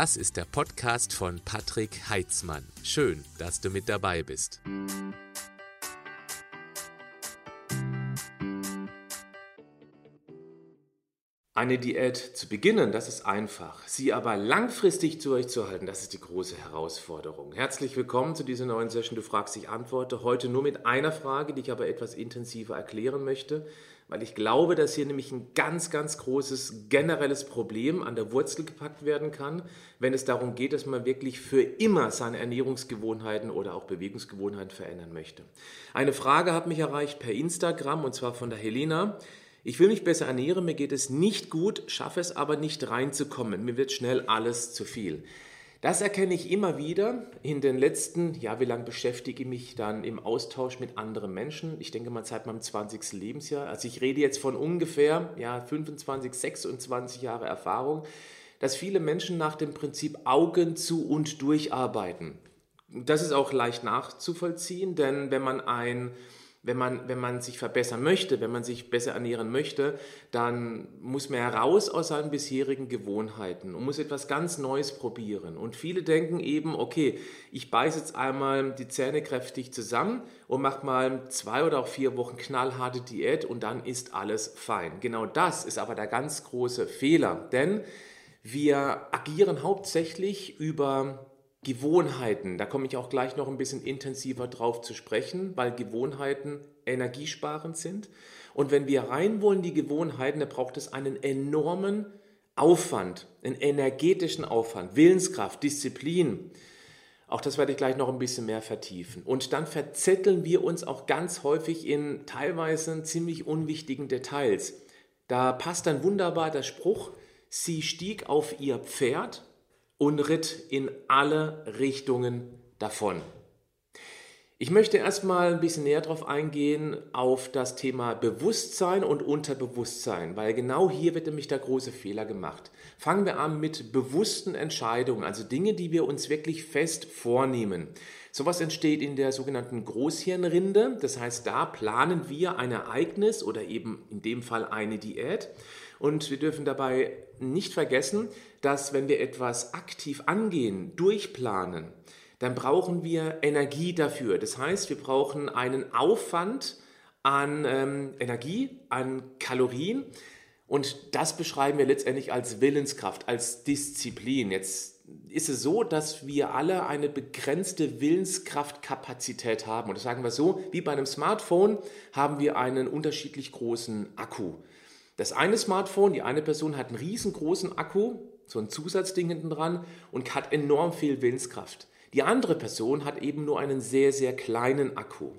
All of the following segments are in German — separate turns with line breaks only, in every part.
Das ist der Podcast von Patrick Heitzmann. Schön, dass du mit dabei bist.
Eine Diät zu beginnen, das ist einfach. Sie aber langfristig durchzuhalten, das ist die große Herausforderung. Herzlich willkommen zu dieser neuen Session. Du fragst, ich antworte heute nur mit einer Frage, die ich aber etwas intensiver erklären möchte weil ich glaube, dass hier nämlich ein ganz, ganz großes generelles Problem an der Wurzel gepackt werden kann, wenn es darum geht, dass man wirklich für immer seine Ernährungsgewohnheiten oder auch Bewegungsgewohnheiten verändern möchte. Eine Frage hat mich erreicht per Instagram und zwar von der Helena. Ich will mich besser ernähren, mir geht es nicht gut, schaffe es aber nicht reinzukommen. Mir wird schnell alles zu viel. Das erkenne ich immer wieder in den letzten, ja, wie lange beschäftige ich mich dann im Austausch mit anderen Menschen? Ich denke mal seit meinem 20. Lebensjahr. Also ich rede jetzt von ungefähr, ja, 25, 26 Jahre Erfahrung, dass viele Menschen nach dem Prinzip Augen zu und durcharbeiten. Das ist auch leicht nachzuvollziehen, denn wenn man ein wenn man, wenn man sich verbessern möchte, wenn man sich besser ernähren möchte, dann muss man heraus aus seinen bisherigen Gewohnheiten und muss etwas ganz Neues probieren. Und viele denken eben, okay, ich beiße jetzt einmal die Zähne kräftig zusammen und mache mal zwei oder auch vier Wochen knallharte Diät und dann ist alles fein. Genau das ist aber der ganz große Fehler, denn wir agieren hauptsächlich über Gewohnheiten, da komme ich auch gleich noch ein bisschen intensiver drauf zu sprechen, weil Gewohnheiten energiesparend sind. Und wenn wir rein wollen, die Gewohnheiten, da braucht es einen enormen Aufwand, einen energetischen Aufwand, Willenskraft, Disziplin. Auch das werde ich gleich noch ein bisschen mehr vertiefen. Und dann verzetteln wir uns auch ganz häufig in teilweise ziemlich unwichtigen Details. Da passt dann wunderbar der Spruch, sie stieg auf ihr Pferd und ritt in alle Richtungen davon. Ich möchte erstmal ein bisschen näher darauf eingehen auf das Thema Bewusstsein und Unterbewusstsein, weil genau hier wird nämlich der große Fehler gemacht. Fangen wir an mit bewussten Entscheidungen, also Dinge, die wir uns wirklich fest vornehmen. Sowas entsteht in der sogenannten Großhirnrinde, das heißt, da planen wir ein Ereignis oder eben in dem Fall eine Diät und wir dürfen dabei nicht vergessen, dass wenn wir etwas aktiv angehen, durchplanen, dann brauchen wir Energie dafür. Das heißt, wir brauchen einen Aufwand an ähm, Energie, an Kalorien. Und das beschreiben wir letztendlich als Willenskraft, als Disziplin. Jetzt ist es so, dass wir alle eine begrenzte Willenskraftkapazität haben. Und das sagen wir so, wie bei einem Smartphone haben wir einen unterschiedlich großen Akku. Das eine Smartphone, die eine Person hat einen riesengroßen Akku, so ein Zusatzding hinten dran und hat enorm viel Willenskraft. Die andere Person hat eben nur einen sehr, sehr kleinen Akku.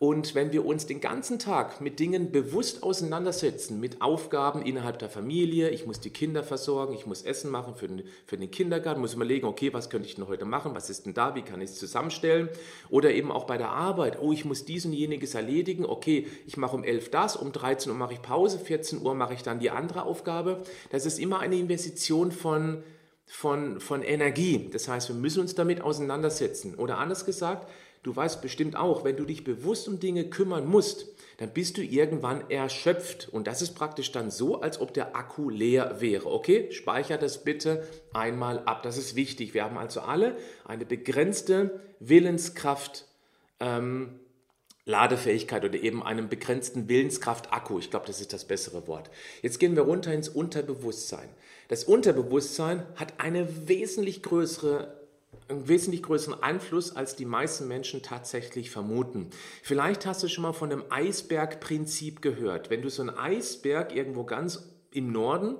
Und wenn wir uns den ganzen Tag mit Dingen bewusst auseinandersetzen, mit Aufgaben innerhalb der Familie, ich muss die Kinder versorgen, ich muss Essen machen für den, für den Kindergarten, muss überlegen, okay, was könnte ich denn heute machen, was ist denn da, wie kann ich es zusammenstellen? Oder eben auch bei der Arbeit, oh, ich muss dies und jeniges erledigen, okay, ich mache um 11 das, um 13 Uhr mache ich Pause, 14 Uhr mache ich dann die andere Aufgabe. Das ist immer eine Investition von von, von Energie. Das heißt, wir müssen uns damit auseinandersetzen. Oder anders gesagt, Du weißt bestimmt auch, wenn du dich bewusst um Dinge kümmern musst, dann bist du irgendwann erschöpft. Und das ist praktisch dann so, als ob der Akku leer wäre. Okay, speicher das bitte einmal ab. Das ist wichtig. Wir haben also alle eine begrenzte Willenskraft. Ähm, Ladefähigkeit oder eben einen begrenzten Willenskraft-Akku. Ich glaube, das ist das bessere Wort. Jetzt gehen wir runter ins Unterbewusstsein. Das Unterbewusstsein hat eine wesentlich größere einen wesentlich größeren Einfluss, als die meisten Menschen tatsächlich vermuten. Vielleicht hast du schon mal von dem Eisbergprinzip gehört. Wenn du so einen Eisberg irgendwo ganz im Norden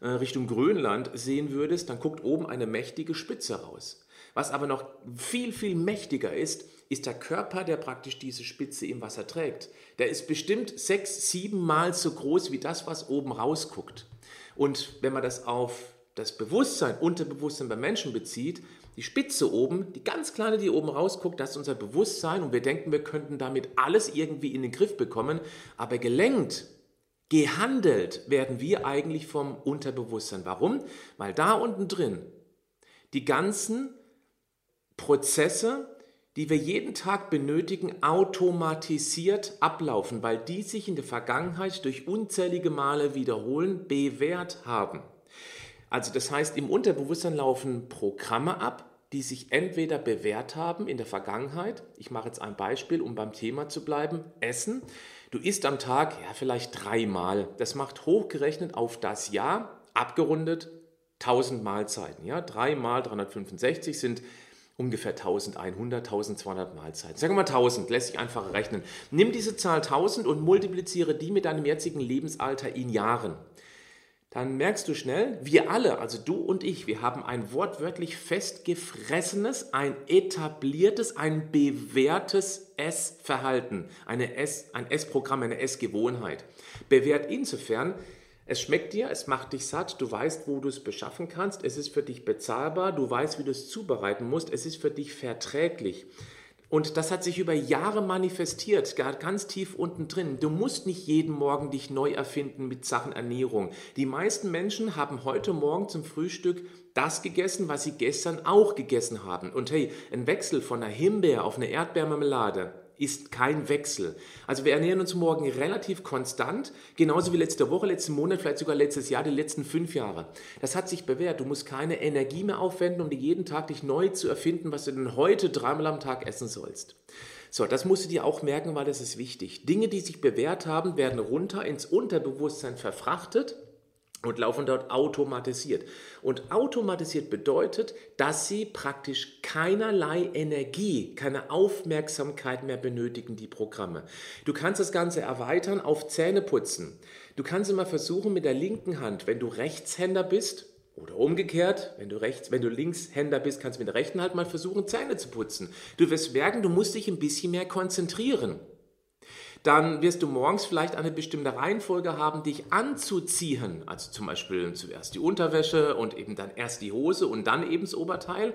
äh, Richtung Grönland sehen würdest, dann guckt oben eine mächtige Spitze raus. Was aber noch viel, viel mächtiger ist, ist der Körper, der praktisch diese Spitze im Wasser trägt. Der ist bestimmt sechs, sieben Mal so groß wie das, was oben rausguckt. Und wenn man das auf das Bewusstsein, Unterbewusstsein bei Menschen bezieht, die Spitze oben, die ganz kleine, die oben rausguckt, das ist unser Bewusstsein und wir denken, wir könnten damit alles irgendwie in den Griff bekommen, aber gelenkt, gehandelt werden wir eigentlich vom Unterbewusstsein. Warum? Weil da unten drin die ganzen Prozesse, die wir jeden Tag benötigen, automatisiert ablaufen, weil die sich in der Vergangenheit durch unzählige Male wiederholen, bewährt haben. Also das heißt, im Unterbewusstsein laufen Programme ab, die sich entweder bewährt haben in der Vergangenheit. Ich mache jetzt ein Beispiel, um beim Thema zu bleiben. Essen. Du isst am Tag ja vielleicht dreimal. Das macht hochgerechnet auf das Jahr abgerundet 1000 Mahlzeiten. Ja, dreimal 365 sind ungefähr 1100, 1200 Mahlzeiten. Sagen wir mal 1000, lässt sich einfach rechnen. Nimm diese Zahl 1000 und multipliziere die mit deinem jetzigen Lebensalter in Jahren dann merkst du schnell, wir alle, also du und ich, wir haben ein wortwörtlich festgefressenes, ein etabliertes, ein bewährtes Essverhalten, eine Ess, ein Essprogramm, eine Essgewohnheit. Bewährt insofern, es schmeckt dir, es macht dich satt, du weißt, wo du es beschaffen kannst, es ist für dich bezahlbar, du weißt, wie du es zubereiten musst, es ist für dich verträglich. Und das hat sich über Jahre manifestiert, ganz tief unten drin. Du musst nicht jeden Morgen dich neu erfinden mit Sachen Ernährung. Die meisten Menschen haben heute Morgen zum Frühstück das gegessen, was sie gestern auch gegessen haben. Und hey, ein Wechsel von einer Himbeer auf eine Erdbeermarmelade, ist kein Wechsel. Also wir ernähren uns morgen relativ konstant, genauso wie letzte Woche, letzten Monat, vielleicht sogar letztes Jahr, die letzten fünf Jahre. Das hat sich bewährt. Du musst keine Energie mehr aufwenden, um dir jeden Tag dich neu zu erfinden, was du denn heute dreimal am Tag essen sollst. So, das musst du dir auch merken, weil das ist wichtig. Dinge, die sich bewährt haben, werden runter ins Unterbewusstsein verfrachtet und laufen dort automatisiert. Und automatisiert bedeutet, dass sie praktisch keinerlei Energie, keine Aufmerksamkeit mehr benötigen, die Programme. Du kannst das Ganze erweitern auf Zähneputzen. Du kannst immer versuchen mit der linken Hand, wenn du Rechtshänder bist, oder umgekehrt, wenn du, rechts, wenn du Linkshänder bist, kannst du mit der rechten Hand mal versuchen, Zähne zu putzen. Du wirst merken, du musst dich ein bisschen mehr konzentrieren dann wirst du morgens vielleicht eine bestimmte Reihenfolge haben, dich anzuziehen. Also zum Beispiel zuerst die Unterwäsche und eben dann erst die Hose und dann eben das Oberteil.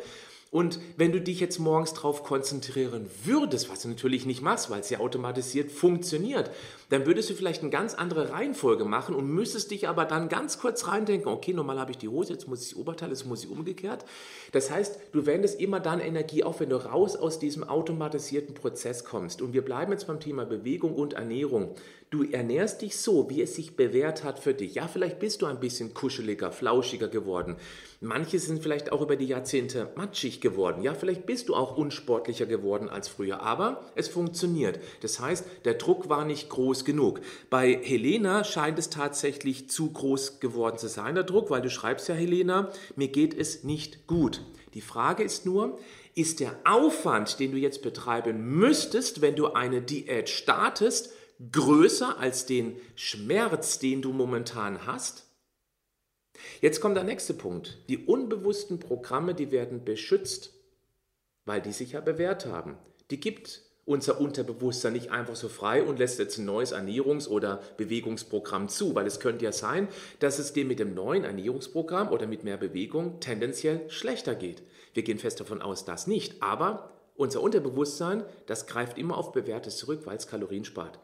Und wenn du dich jetzt morgens darauf konzentrieren würdest, was du natürlich nicht machst, weil es ja automatisiert funktioniert, dann würdest du vielleicht eine ganz andere Reihenfolge machen und müsstest dich aber dann ganz kurz reindenken, okay, normal habe ich die Hose, jetzt muss ich das Oberteil, jetzt muss ich umgekehrt. Das heißt, du wendest immer dann Energie auf, wenn du raus aus diesem automatisierten Prozess kommst. Und wir bleiben jetzt beim Thema Bewegung und Ernährung. Du ernährst dich so, wie es sich bewährt hat für dich. Ja, vielleicht bist du ein bisschen kuscheliger, flauschiger geworden. Manche sind vielleicht auch über die Jahrzehnte matschig geworden. Ja, vielleicht bist du auch unsportlicher geworden als früher. Aber es funktioniert. Das heißt, der Druck war nicht groß genug. Bei Helena scheint es tatsächlich zu groß geworden zu sein, der Druck, weil du schreibst ja, Helena, mir geht es nicht gut. Die Frage ist nur, ist der Aufwand, den du jetzt betreiben müsstest, wenn du eine Diät startest, größer als den Schmerz, den du momentan hast? Jetzt kommt der nächste Punkt. Die unbewussten Programme, die werden beschützt, weil die sich ja bewährt haben. Die gibt unser Unterbewusstsein nicht einfach so frei und lässt jetzt ein neues Ernährungs- oder Bewegungsprogramm zu, weil es könnte ja sein, dass es dir mit dem neuen Ernährungsprogramm oder mit mehr Bewegung tendenziell schlechter geht. Wir gehen fest davon aus, dass nicht, aber unser Unterbewusstsein, das greift immer auf Bewährtes zurück, weil es Kalorien spart.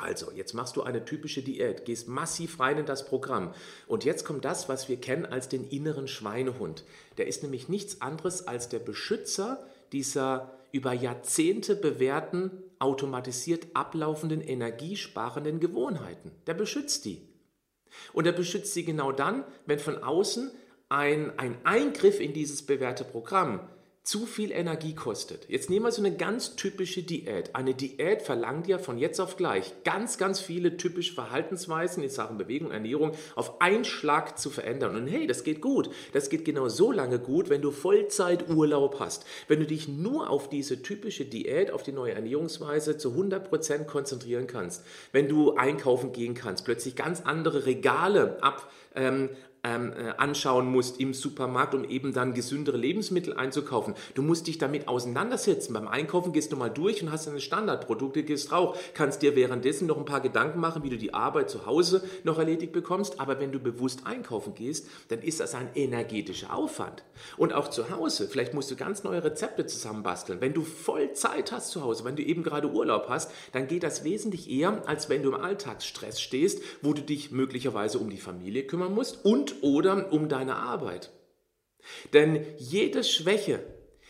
Also, jetzt machst du eine typische Diät, gehst massiv rein in das Programm. Und jetzt kommt das, was wir kennen als den inneren Schweinehund. Der ist nämlich nichts anderes als der Beschützer dieser über Jahrzehnte bewährten, automatisiert ablaufenden, energiesparenden Gewohnheiten. Der beschützt die. Und er beschützt sie genau dann, wenn von außen ein, ein Eingriff in dieses bewährte Programm zu viel Energie kostet. Jetzt nehmen wir so eine ganz typische Diät. Eine Diät verlangt ja von jetzt auf gleich ganz, ganz viele typische Verhaltensweisen in Sachen Bewegung, Ernährung auf einen Schlag zu verändern. Und hey, das geht gut. Das geht genau so lange gut, wenn du Vollzeiturlaub hast. Wenn du dich nur auf diese typische Diät, auf die neue Ernährungsweise zu 100% konzentrieren kannst. Wenn du einkaufen gehen kannst, plötzlich ganz andere Regale ab, ähm, ähm, äh, anschauen musst im Supermarkt, um eben dann gesündere Lebensmittel einzukaufen. Du musst dich damit auseinandersetzen. Beim Einkaufen gehst du mal durch und hast deine Standardprodukte, gehst rauch. Kannst dir währenddessen noch ein paar Gedanken machen, wie du die Arbeit zu Hause noch erledigt bekommst. Aber wenn du bewusst einkaufen gehst, dann ist das ein energetischer Aufwand. Und auch zu Hause, vielleicht musst du ganz neue Rezepte zusammenbasteln. Wenn du voll Zeit hast zu Hause, wenn du eben gerade Urlaub hast, dann geht das wesentlich eher, als wenn du im Alltagsstress stehst, wo du dich möglicherweise um die Familie kümmern musst und oder um deine Arbeit. Denn jede Schwäche,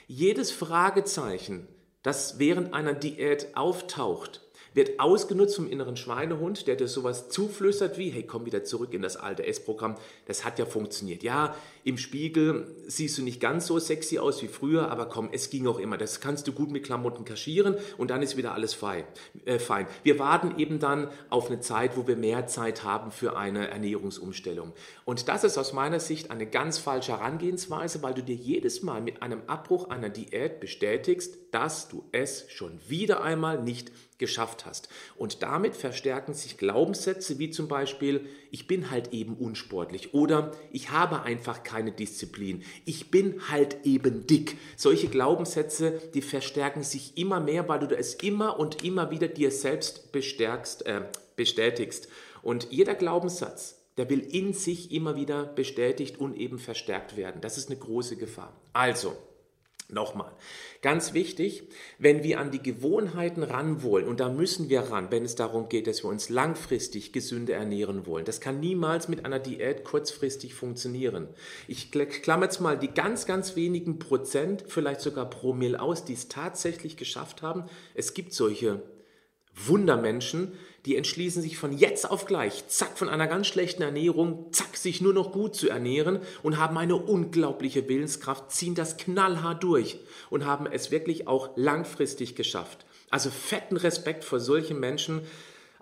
jedes Fragezeichen, das während einer Diät auftaucht, wird ausgenutzt vom inneren Schweinehund, der dir sowas zuflüstert wie, hey, komm wieder zurück in das alte Essprogramm, das hat ja funktioniert. Ja, im Spiegel siehst du nicht ganz so sexy aus wie früher, aber komm, es ging auch immer. Das kannst du gut mit Klamotten kaschieren und dann ist wieder alles fein. Äh, fein. Wir warten eben dann auf eine Zeit, wo wir mehr Zeit haben für eine Ernährungsumstellung. Und das ist aus meiner Sicht eine ganz falsche Herangehensweise, weil du dir jedes Mal mit einem Abbruch einer Diät bestätigst, dass du es schon wieder einmal nicht geschafft hast. Und damit verstärken sich Glaubenssätze wie zum Beispiel, ich bin halt eben unsportlich oder ich habe einfach keine Disziplin, ich bin halt eben dick. Solche Glaubenssätze, die verstärken sich immer mehr, weil du es immer und immer wieder dir selbst bestärkst, äh, bestätigst. Und jeder Glaubenssatz, der will in sich immer wieder bestätigt und eben verstärkt werden. Das ist eine große Gefahr. Also, Nochmal, ganz wichtig, wenn wir an die Gewohnheiten ran wollen, und da müssen wir ran, wenn es darum geht, dass wir uns langfristig gesünder ernähren wollen. Das kann niemals mit einer Diät kurzfristig funktionieren. Ich klammer jetzt mal die ganz, ganz wenigen Prozent, vielleicht sogar Promille aus, die es tatsächlich geschafft haben. Es gibt solche Wundermenschen, die entschließen sich von jetzt auf gleich, zack, von einer ganz schlechten Ernährung, zack, sich nur noch gut zu ernähren und haben eine unglaubliche Willenskraft, ziehen das knallhart durch und haben es wirklich auch langfristig geschafft. Also fetten Respekt vor solchen Menschen.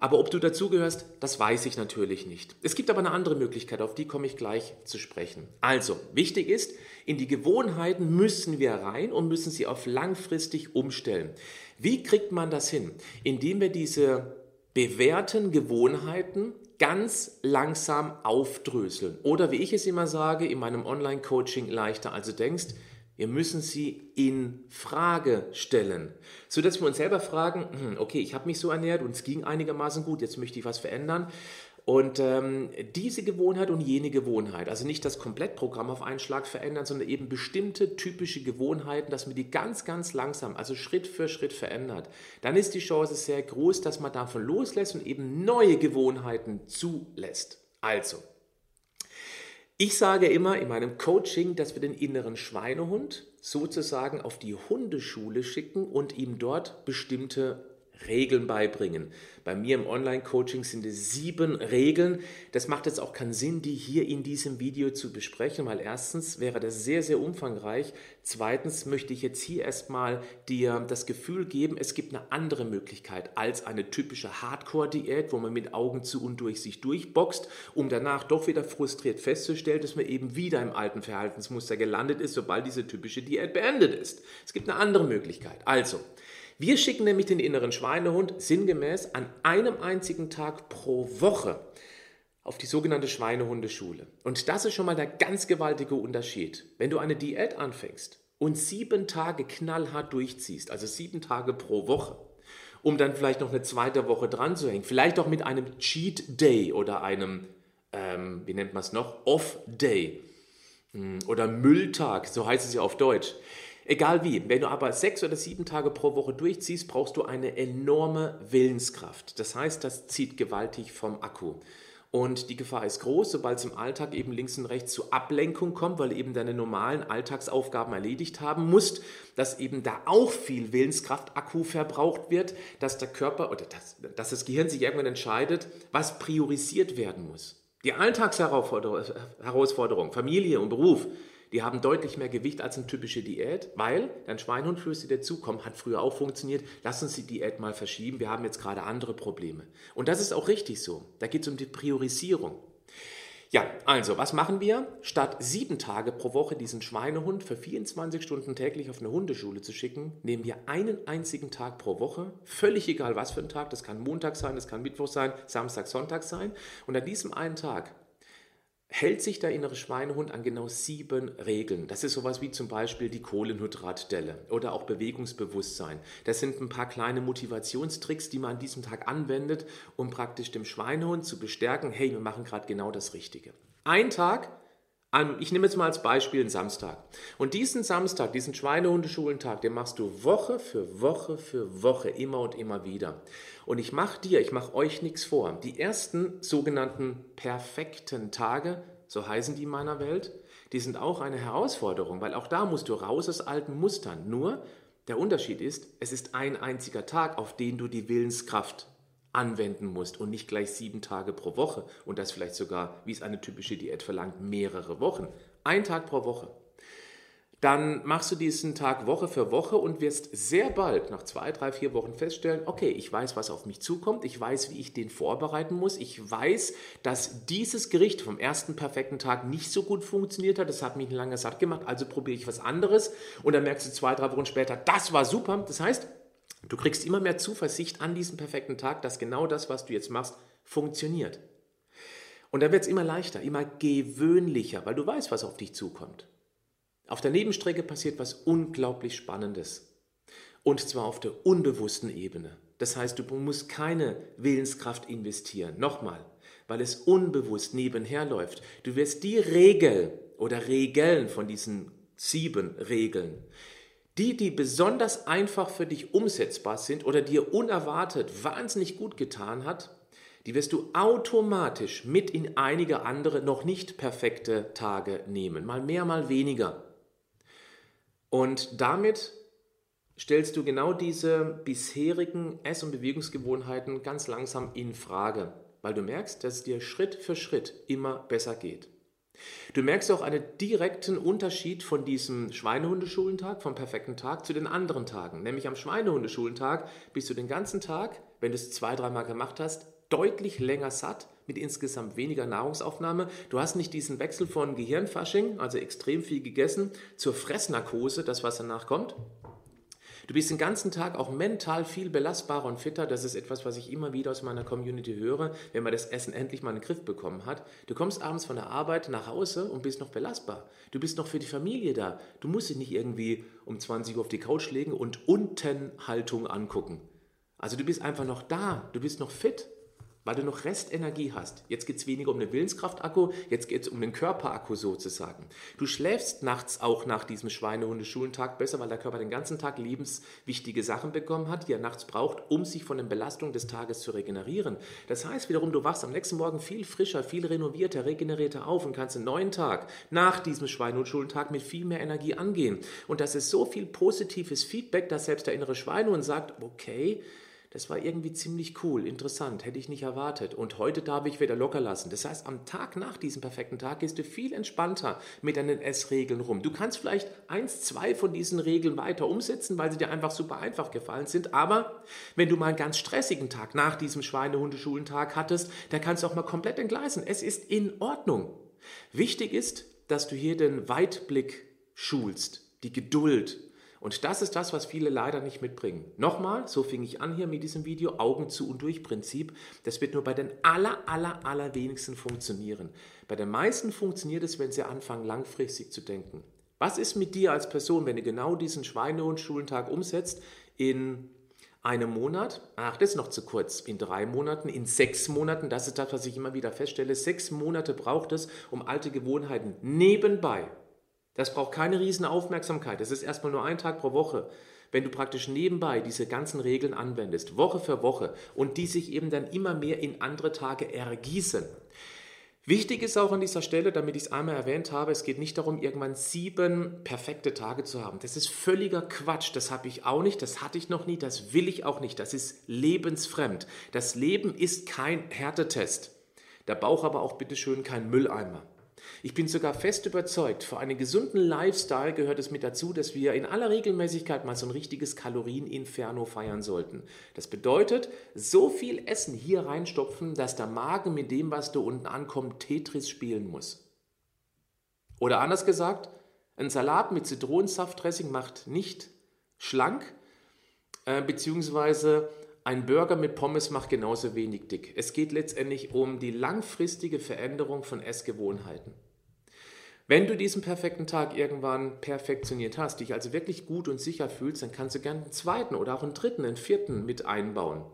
Aber ob du dazugehörst, das weiß ich natürlich nicht. Es gibt aber eine andere Möglichkeit, auf die komme ich gleich zu sprechen. Also, wichtig ist, in die Gewohnheiten müssen wir rein und müssen sie auf langfristig umstellen. Wie kriegt man das hin? Indem wir diese bewährten Gewohnheiten ganz langsam aufdröseln. Oder wie ich es immer sage in meinem Online-Coaching leichter als du denkst, wir müssen sie in Frage stellen, so dass wir uns selber fragen, hm, okay, ich habe mich so ernährt und es ging einigermaßen gut, jetzt möchte ich was verändern. Und ähm, diese Gewohnheit und jene Gewohnheit, also nicht das Komplettprogramm auf einen Schlag verändern, sondern eben bestimmte typische Gewohnheiten, dass man die ganz, ganz langsam, also Schritt für Schritt verändert, dann ist die Chance sehr groß, dass man davon loslässt und eben neue Gewohnheiten zulässt. Also, ich sage immer in meinem Coaching, dass wir den inneren Schweinehund sozusagen auf die Hundeschule schicken und ihm dort bestimmte Regeln beibringen. Bei mir im Online-Coaching sind es sieben Regeln. Das macht jetzt auch keinen Sinn, die hier in diesem Video zu besprechen, weil erstens wäre das sehr, sehr umfangreich. Zweitens möchte ich jetzt hier erstmal dir das Gefühl geben, es gibt eine andere Möglichkeit als eine typische Hardcore-Diät, wo man mit Augen zu und durch sich durchboxt, um danach doch wieder frustriert festzustellen, dass man eben wieder im alten Verhaltensmuster gelandet ist, sobald diese typische Diät beendet ist. Es gibt eine andere Möglichkeit. Also, wir schicken nämlich den inneren Schweinehund sinngemäß an einem einzigen Tag pro Woche auf die sogenannte Schweinehundeschule. Und das ist schon mal der ganz gewaltige Unterschied. Wenn du eine Diät anfängst und sieben Tage knallhart durchziehst, also sieben Tage pro Woche, um dann vielleicht noch eine zweite Woche dran zu hängen, vielleicht auch mit einem Cheat Day oder einem, ähm, wie nennt man es noch, Off Day hm, oder Mülltag, so heißt es ja auf Deutsch. Egal wie, wenn du aber sechs oder sieben Tage pro Woche durchziehst, brauchst du eine enorme Willenskraft. Das heißt, das zieht gewaltig vom Akku. Und die Gefahr ist groß, sobald es im Alltag eben links und rechts zu Ablenkung kommt, weil eben deine normalen Alltagsaufgaben erledigt haben musst, dass eben da auch viel Willenskraft-Akku verbraucht wird, dass der Körper oder dass, dass das Gehirn sich irgendwann entscheidet, was priorisiert werden muss. Die Alltagsherausforderung, Familie und Beruf, die haben deutlich mehr Gewicht als eine typische Diät, weil dein Schweinhund flößt dir dazu, komm, hat früher auch funktioniert, lass uns die Diät mal verschieben, wir haben jetzt gerade andere Probleme. Und das ist auch richtig so. Da geht es um die Priorisierung. Ja, also, was machen wir? Statt sieben Tage pro Woche diesen Schweinehund für 24 Stunden täglich auf eine Hundeschule zu schicken, nehmen wir einen einzigen Tag pro Woche, völlig egal was für ein Tag, das kann Montag sein, das kann Mittwoch sein, Samstag, Sonntag sein. Und an diesem einen Tag hält sich der innere Schweinehund an genau sieben Regeln. Das ist sowas wie zum Beispiel die Kohlenhydratdelle oder auch Bewegungsbewusstsein. Das sind ein paar kleine Motivationstricks, die man an diesem Tag anwendet, um praktisch dem Schweinehund zu bestärken, hey, wir machen gerade genau das Richtige. Ein Tag ich nehme jetzt mal als Beispiel einen Samstag. Und diesen Samstag, diesen Schweinehundeschulentag, den machst du Woche für Woche für Woche immer und immer wieder. Und ich mache dir, ich mache euch nichts vor. Die ersten sogenannten perfekten Tage, so heißen die in meiner Welt, die sind auch eine Herausforderung, weil auch da musst du raus aus alten Mustern. Nur Der Unterschied ist, es ist ein einziger Tag, auf den du die Willenskraft anwenden musst und nicht gleich sieben Tage pro Woche und das vielleicht sogar, wie es eine typische Diät verlangt, mehrere Wochen. Ein Tag pro Woche. Dann machst du diesen Tag Woche für Woche und wirst sehr bald, nach zwei, drei, vier Wochen feststellen, okay, ich weiß, was auf mich zukommt, ich weiß, wie ich den vorbereiten muss, ich weiß, dass dieses Gericht vom ersten perfekten Tag nicht so gut funktioniert hat, das hat mich lange satt gemacht, also probiere ich was anderes und dann merkst du zwei, drei Wochen später, das war super. Das heißt, Du kriegst immer mehr Zuversicht an diesem perfekten Tag, dass genau das, was du jetzt machst, funktioniert. Und dann wird es immer leichter, immer gewöhnlicher, weil du weißt, was auf dich zukommt. Auf der Nebenstrecke passiert was unglaublich Spannendes. Und zwar auf der unbewussten Ebene. Das heißt, du musst keine Willenskraft investieren. Nochmal, weil es unbewusst nebenher läuft. Du wirst die Regel oder Regeln von diesen sieben Regeln, die, die besonders einfach für dich umsetzbar sind oder dir unerwartet wahnsinnig gut getan hat, die wirst du automatisch mit in einige andere noch nicht perfekte Tage nehmen. Mal mehr, mal weniger. Und damit stellst du genau diese bisherigen Ess- und Bewegungsgewohnheiten ganz langsam in Frage, weil du merkst, dass es dir Schritt für Schritt immer besser geht. Du merkst auch einen direkten Unterschied von diesem Schweinehundeschulentag, vom perfekten Tag, zu den anderen Tagen. Nämlich am Schweinehundeschulentag bist du den ganzen Tag, wenn du es zwei, dreimal gemacht hast, deutlich länger satt, mit insgesamt weniger Nahrungsaufnahme. Du hast nicht diesen Wechsel von Gehirnfasching, also extrem viel gegessen, zur Fressnarkose, das was danach kommt. Du bist den ganzen Tag auch mental viel belastbarer und fitter. Das ist etwas, was ich immer wieder aus meiner Community höre, wenn man das Essen endlich mal in den Griff bekommen hat. Du kommst abends von der Arbeit nach Hause und bist noch belastbar. Du bist noch für die Familie da. Du musst dich nicht irgendwie um 20 Uhr auf die Couch legen und Untenhaltung angucken. Also du bist einfach noch da. Du bist noch fit weil du noch Restenergie hast. Jetzt geht es weniger um den Willenskraftakku, jetzt geht es um den Körperakku sozusagen. Du schläfst nachts auch nach diesem Schweinehunde-Schulentag besser, weil der Körper den ganzen Tag lebenswichtige Sachen bekommen hat, die er nachts braucht, um sich von den Belastungen des Tages zu regenerieren. Das heißt wiederum, du wachst am nächsten Morgen viel frischer, viel renovierter, regenerierter auf und kannst einen neuen Tag nach diesem Schweinehund-Schulentag mit viel mehr Energie angehen. Und das ist so viel positives Feedback, dass selbst der innere Schweinehund sagt, okay, das war irgendwie ziemlich cool, interessant, hätte ich nicht erwartet. Und heute darf ich wieder locker lassen. Das heißt, am Tag nach diesem perfekten Tag gehst du viel entspannter mit deinen Essregeln rum. Du kannst vielleicht eins, zwei von diesen Regeln weiter umsetzen, weil sie dir einfach super einfach gefallen sind. Aber wenn du mal einen ganz stressigen Tag nach diesem Schweinehundeschulentag hattest, da kannst du auch mal komplett entgleisen. Es ist in Ordnung. Wichtig ist, dass du hier den Weitblick schulst, die Geduld, und das ist das, was viele leider nicht mitbringen. Nochmal, so fing ich an hier mit diesem Video, Augen zu und durch Prinzip. Das wird nur bei den aller, aller, aller wenigsten funktionieren. Bei den meisten funktioniert es, wenn sie anfangen, langfristig zu denken. Was ist mit dir als Person, wenn du genau diesen Schweinehund-Schulentag umsetzt in einem Monat? Ach, das ist noch zu kurz. In drei Monaten, in sechs Monaten, das ist das, was ich immer wieder feststelle. Sechs Monate braucht es, um alte Gewohnheiten nebenbei das braucht keine riesen Aufmerksamkeit. Das ist erstmal nur ein Tag pro Woche. Wenn du praktisch nebenbei diese ganzen Regeln anwendest, Woche für Woche, und die sich eben dann immer mehr in andere Tage ergießen. Wichtig ist auch an dieser Stelle, damit ich es einmal erwähnt habe, es geht nicht darum, irgendwann sieben perfekte Tage zu haben. Das ist völliger Quatsch. Das habe ich auch nicht, das hatte ich noch nie, das will ich auch nicht. Das ist lebensfremd. Das Leben ist kein Härtetest. Der Bauch aber auch bitteschön kein Mülleimer. Ich bin sogar fest überzeugt, für einen gesunden Lifestyle gehört es mit dazu, dass wir in aller Regelmäßigkeit mal so ein richtiges Kalorieninferno feiern sollten. Das bedeutet, so viel Essen hier reinstopfen, dass der Magen mit dem, was da unten ankommt, Tetris spielen muss. Oder anders gesagt, ein Salat mit Zitronensaftdressing macht nicht schlank, äh, beziehungsweise ein Burger mit Pommes macht genauso wenig dick. Es geht letztendlich um die langfristige Veränderung von Essgewohnheiten. Wenn du diesen perfekten Tag irgendwann perfektioniert hast, dich also wirklich gut und sicher fühlst, dann kannst du gerne einen zweiten oder auch einen dritten, einen vierten mit einbauen.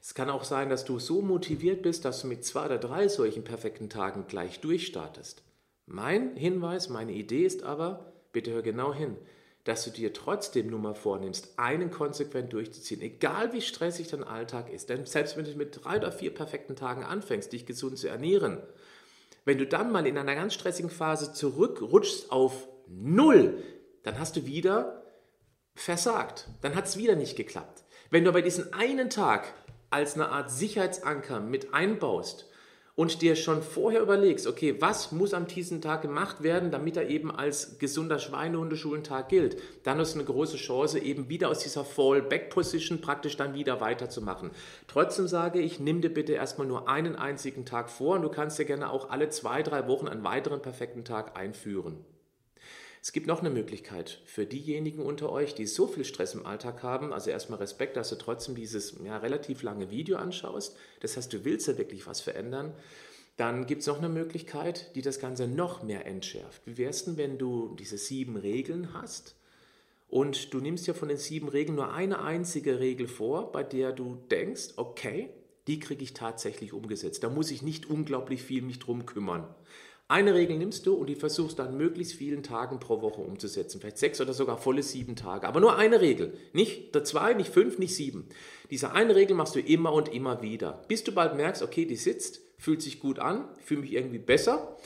Es kann auch sein, dass du so motiviert bist, dass du mit zwei oder drei solchen perfekten Tagen gleich durchstartest. Mein Hinweis, meine Idee ist aber, bitte hör genau hin, dass du dir trotzdem nur mal vornimmst, einen konsequent durchzuziehen, egal wie stressig dein Alltag ist. Denn selbst wenn du mit drei oder vier perfekten Tagen anfängst, dich gesund zu ernähren, wenn du dann mal in einer ganz stressigen Phase zurückrutschst auf null, dann hast du wieder versagt. Dann hat es wieder nicht geklappt. Wenn du aber diesen einen Tag als eine Art Sicherheitsanker mit einbaust und dir schon vorher überlegst, okay, was muss am diesem Tag gemacht werden, damit er eben als gesunder Schweinehundeschulentag gilt, dann ist eine große Chance, eben wieder aus dieser Fallback-Position praktisch dann wieder weiterzumachen. Trotzdem sage ich, nimm dir bitte erstmal nur einen einzigen Tag vor und du kannst dir gerne auch alle zwei, drei Wochen einen weiteren perfekten Tag einführen. Es gibt noch eine Möglichkeit für diejenigen unter euch, die so viel Stress im Alltag haben. Also erstmal Respekt, dass du trotzdem dieses ja, relativ lange Video anschaust. Das heißt, du willst ja wirklich was verändern. Dann gibt es noch eine Möglichkeit, die das Ganze noch mehr entschärft. Wie wär's denn, wenn du diese sieben Regeln hast und du nimmst ja von den sieben Regeln nur eine einzige Regel vor, bei der du denkst, okay, die kriege ich tatsächlich umgesetzt. Da muss ich nicht unglaublich viel mich drum kümmern. Eine Regel nimmst du und die versuchst dann möglichst vielen Tagen pro Woche umzusetzen. Vielleicht sechs oder sogar volle sieben Tage. Aber nur eine Regel. Nicht zwei, nicht fünf, nicht sieben. Diese eine Regel machst du immer und immer wieder. Bis du bald merkst, okay, die sitzt, fühlt sich gut an, fühle mich irgendwie besser,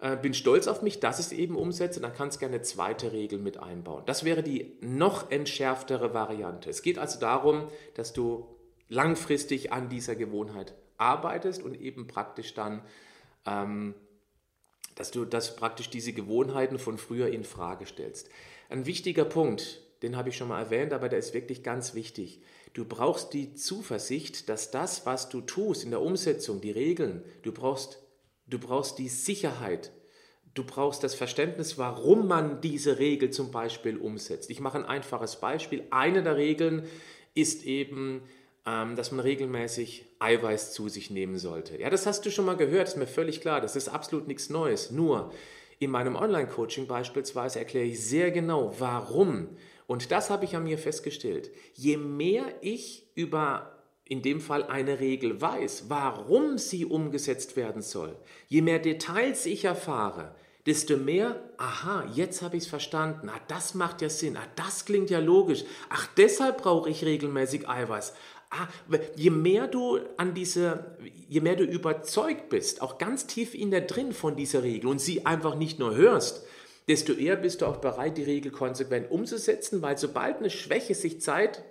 äh, bin stolz auf mich, dass ich es eben umsetze. Dann kannst du gerne eine zweite Regel mit einbauen. Das wäre die noch entschärftere Variante. Es geht also darum, dass du langfristig an dieser Gewohnheit arbeitest und eben praktisch dann ähm, dass du das praktisch diese Gewohnheiten von früher in Frage stellst. Ein wichtiger Punkt, den habe ich schon mal erwähnt, aber der ist wirklich ganz wichtig. Du brauchst die Zuversicht, dass das, was du tust in der Umsetzung, die Regeln, du brauchst, du brauchst die Sicherheit, du brauchst das Verständnis, warum man diese Regel zum Beispiel umsetzt. Ich mache ein einfaches Beispiel. Eine der Regeln ist eben, dass man regelmäßig Eiweiß zu sich nehmen sollte. Ja, das hast du schon mal gehört, ist mir völlig klar, das ist absolut nichts Neues. Nur in meinem Online-Coaching beispielsweise erkläre ich sehr genau, warum. Und das habe ich an mir festgestellt. Je mehr ich über in dem Fall eine Regel weiß, warum sie umgesetzt werden soll, je mehr Details ich erfahre, desto mehr, aha, jetzt habe ich es verstanden, ah, das macht ja Sinn, ah, das klingt ja logisch, ach, deshalb brauche ich regelmäßig Eiweiß, ah, je mehr du an diese, je mehr du überzeugt bist, auch ganz tief in der drin von dieser Regel und sie einfach nicht nur hörst, desto eher bist du auch bereit, die Regel konsequent umzusetzen, weil sobald eine Schwäche sich zeigt,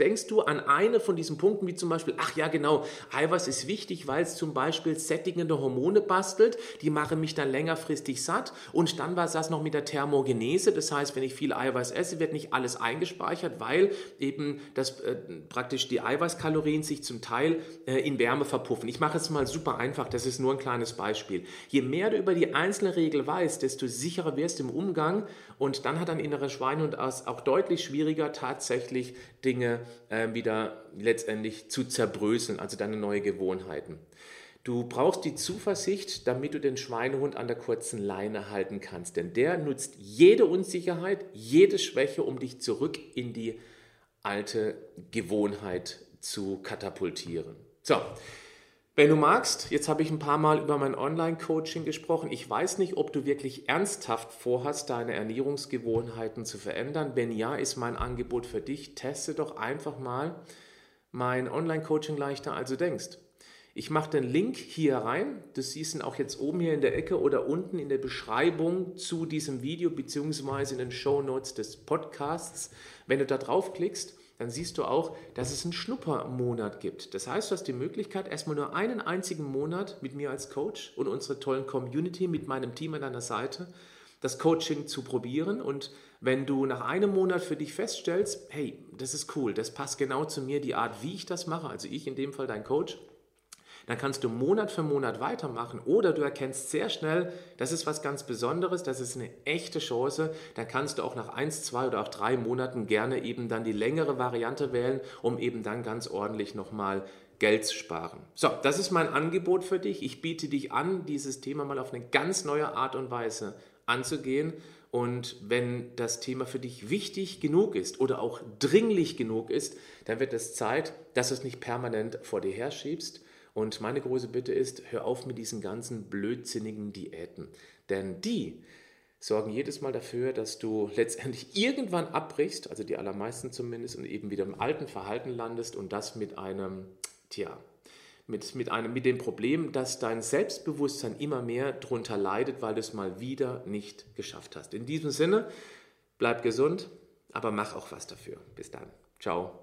denkst du an eine von diesen Punkten, wie zum Beispiel, ach ja genau, Eiweiß ist wichtig, weil es zum Beispiel sättigende Hormone bastelt, die machen mich dann längerfristig satt und dann war es das noch mit der Thermogenese, das heißt, wenn ich viel Eiweiß esse, wird nicht alles eingespeichert, weil eben das äh, praktisch die Eiweißkalorien sich zum Teil äh, in Wärme verpuffen. Ich mache es mal super einfach, das ist nur ein kleines Beispiel. Je mehr du über die einzelne Regel weißt, desto sicherer wirst du im Umgang und dann hat ein innerer Schweinehund auch deutlich schwieriger, tatsächlich Dinge äh, wieder letztendlich zu zerbröseln, also deine neue Gewohnheiten. Du brauchst die Zuversicht, damit du den Schweinehund an der kurzen Leine halten kannst, denn der nutzt jede Unsicherheit, jede Schwäche, um dich zurück in die alte Gewohnheit zu katapultieren. So, wenn du magst, jetzt habe ich ein paar Mal über mein Online-Coaching gesprochen. Ich weiß nicht, ob du wirklich ernsthaft vorhast, deine Ernährungsgewohnheiten zu verändern. Wenn ja, ist mein Angebot für dich. Teste doch einfach mal mein Online-Coaching leichter, als du denkst. Ich mache den Link hier rein. Du siehst ihn auch jetzt oben hier in der Ecke oder unten in der Beschreibung zu diesem Video beziehungsweise in den Show Notes des Podcasts. Wenn du da draufklickst, dann siehst du auch, dass es einen Schnuppermonat gibt. Das heißt, du hast die Möglichkeit, erstmal nur einen einzigen Monat mit mir als Coach und unserer tollen Community, mit meinem Team an deiner Seite, das Coaching zu probieren. Und wenn du nach einem Monat für dich feststellst, hey, das ist cool, das passt genau zu mir, die Art, wie ich das mache, also ich in dem Fall dein Coach, dann kannst du Monat für Monat weitermachen oder du erkennst sehr schnell, das ist was ganz Besonderes, das ist eine echte Chance, dann kannst du auch nach eins, zwei oder auch drei Monaten gerne eben dann die längere Variante wählen, um eben dann ganz ordentlich nochmal Geld zu sparen. So, das ist mein Angebot für dich. Ich biete dich an, dieses Thema mal auf eine ganz neue Art und Weise anzugehen. Und wenn das Thema für dich wichtig genug ist oder auch dringlich genug ist, dann wird es Zeit, dass du es nicht permanent vor dir herschiebst, und meine große Bitte ist, hör auf mit diesen ganzen blödsinnigen Diäten. Denn die sorgen jedes Mal dafür, dass du letztendlich irgendwann abbrichst, also die allermeisten zumindest, und eben wieder im alten Verhalten landest und das mit einem, tja, mit, mit, einem, mit dem Problem, dass dein Selbstbewusstsein immer mehr darunter leidet, weil du es mal wieder nicht geschafft hast. In diesem Sinne, bleib gesund, aber mach auch was dafür. Bis dann. Ciao.